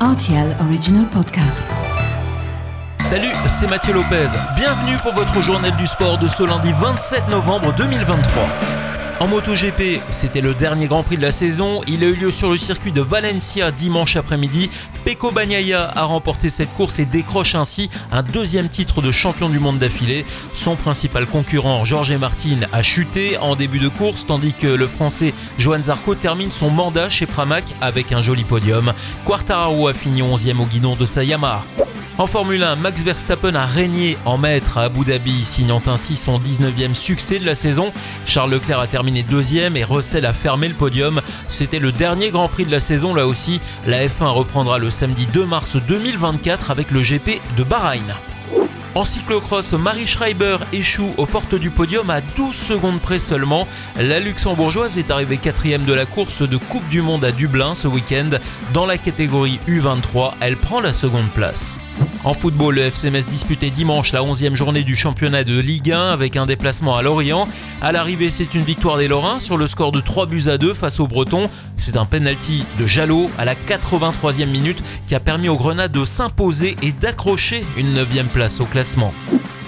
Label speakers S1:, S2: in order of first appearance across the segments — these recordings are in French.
S1: RTL Original Podcast.
S2: Salut, c'est Mathieu Lopez. Bienvenue pour votre journal du sport de ce lundi 27 novembre 2023. En MotoGP, c'était le dernier Grand Prix de la saison. Il a eu lieu sur le circuit de Valencia dimanche après-midi. Pecco Bagnaia a remporté cette course et décroche ainsi un deuxième titre de champion du monde d'affilée. Son principal concurrent, Jorge Martin, a chuté en début de course, tandis que le Français Johan Zarco termine son mandat chez Pramac avec un joli podium. Quartararo a fini 11e au guidon de sa Yamaha. En Formule 1, Max Verstappen a régné en maître à Abu Dhabi, signant ainsi son 19e succès de la saison. Charles Leclerc a terminé deuxième et Russell a fermé le podium. C'était le dernier Grand Prix de la saison là aussi. La F1 reprendra le samedi 2 mars 2024 avec le GP de Bahreïn. En cyclocross, Marie Schreiber échoue aux portes du podium à 12 secondes près seulement. La luxembourgeoise est arrivée quatrième de la course de Coupe du Monde à Dublin ce week-end. Dans la catégorie U23, elle prend la seconde place. En football, le FCMS disputait dimanche la 11e journée du championnat de Ligue 1 avec un déplacement à Lorient. À l'arrivée, c'est une victoire des Lorrains sur le score de 3 buts à 2 face aux Bretons. C'est un penalty de Jalot à la 83e minute qui a permis aux Grenades de s'imposer et d'accrocher une 9e place au classement.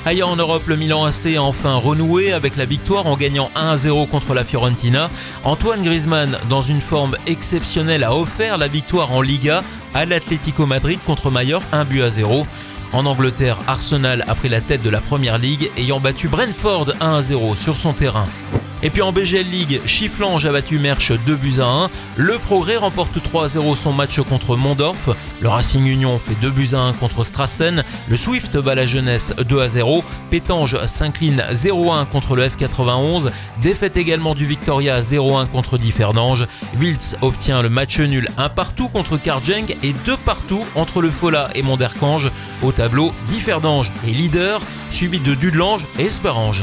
S2: Ailleurs en Europe, le Milan AC a enfin renoué avec la victoire en gagnant 1-0 contre la Fiorentina. Antoine Griezmann, dans une forme exceptionnelle, a offert la victoire en Liga à l'Atlético Madrid contre Mallorca 1 but à 0. En Angleterre, Arsenal a pris la tête de la Première Ligue ayant battu Brentford 1 0 sur son terrain. Et puis en BGL League, Chifflange a battu Merch 2 buts à 1. Le Progrès remporte 3 0 son match contre Mondorf. Le Racing Union fait 2 buts à 1 contre Strassen. Le Swift bat la jeunesse 2 à 0. Pétange s'incline 0-1 contre le F91. Défaite également du Victoria 0-1 contre Differdange. Wiltz obtient le match nul 1 partout contre Karjeng et 2 partout entre le Fola et Monderkange. Au tableau, Differdange est leader, suivi de Dudelange et Esperange.